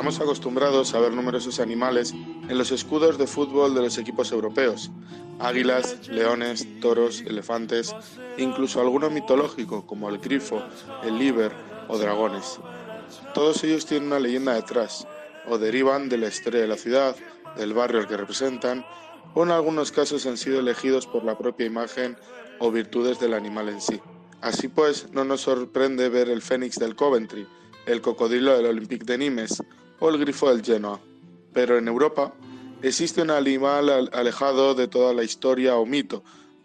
Estamos acostumbrados a ver numerosos animales en los escudos de fútbol de los equipos europeos. Águilas, leones, toros, elefantes, incluso alguno mitológico como el grifo, el líber o dragones. Todos ellos tienen una leyenda detrás, o derivan de la historia de la ciudad, del barrio al que representan, o en algunos casos han sido elegidos por la propia imagen o virtudes del animal en sí. Así pues, no nos sorprende ver el fénix del Coventry, el cocodrilo del Olympique de Nimes o el grifo del Genoa. Pero en Europa existe un animal alejado de toda la historia o mito,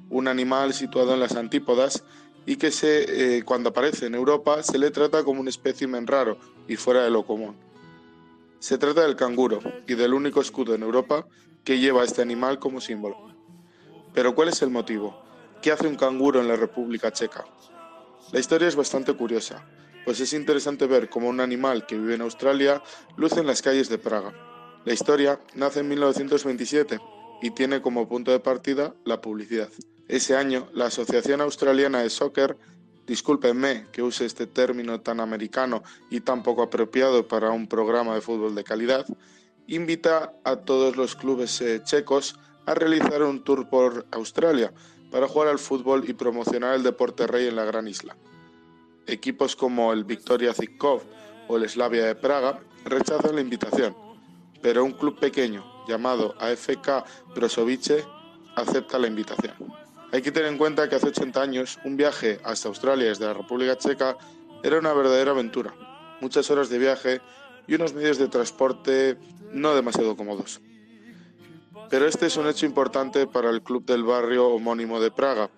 un animal situado en las antípodas y que se, eh, cuando aparece en Europa se le trata como un espécimen raro y fuera de lo común. Se trata del canguro y del único escudo en Europa que lleva este animal como símbolo. Pero ¿cuál es el motivo? ¿Qué hace un canguro en la República Checa? La historia es bastante curiosa pues es interesante ver cómo un animal que vive en Australia luce en las calles de Praga. La historia nace en 1927 y tiene como punto de partida la publicidad. Ese año, la Asociación Australiana de Soccer, discúlpenme que use este término tan americano y tan poco apropiado para un programa de fútbol de calidad, invita a todos los clubes eh, checos a realizar un tour por Australia para jugar al fútbol y promocionar el deporte rey en la gran isla. Equipos como el Victoria Zikov o el Slavia de Praga rechazan la invitación, pero un club pequeño llamado AFK Brozovice acepta la invitación. Hay que tener en cuenta que hace 80 años un viaje hasta Australia desde la República Checa era una verdadera aventura, muchas horas de viaje y unos medios de transporte no demasiado cómodos. Pero este es un hecho importante para el club del barrio homónimo de Praga,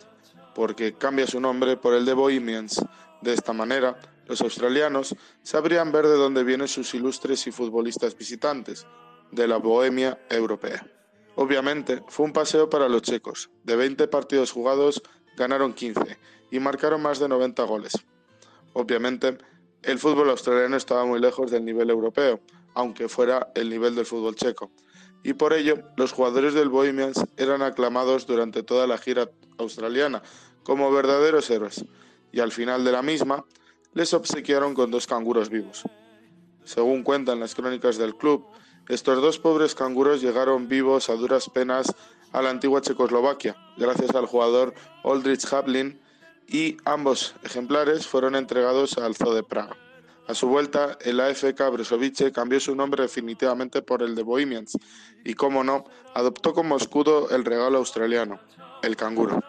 porque cambia su nombre por el de Bohemians, de esta manera, los australianos sabrían ver de dónde vienen sus ilustres y futbolistas visitantes, de la bohemia europea. Obviamente, fue un paseo para los checos. De 20 partidos jugados, ganaron 15 y marcaron más de 90 goles. Obviamente, el fútbol australiano estaba muy lejos del nivel europeo, aunque fuera el nivel del fútbol checo. Y por ello, los jugadores del Bohemians eran aclamados durante toda la gira australiana como verdaderos héroes y al final de la misma les obsequiaron con dos canguros vivos. Según cuentan las crónicas del club, estos dos pobres canguros llegaron vivos a duras penas a la antigua Checoslovaquia, gracias al jugador Aldrich Hablin, y ambos ejemplares fueron entregados al Zoo de Praga. A su vuelta, el AFK Bresovice cambió su nombre definitivamente por el de Bohemians y, como no, adoptó como escudo el regalo australiano, el canguro.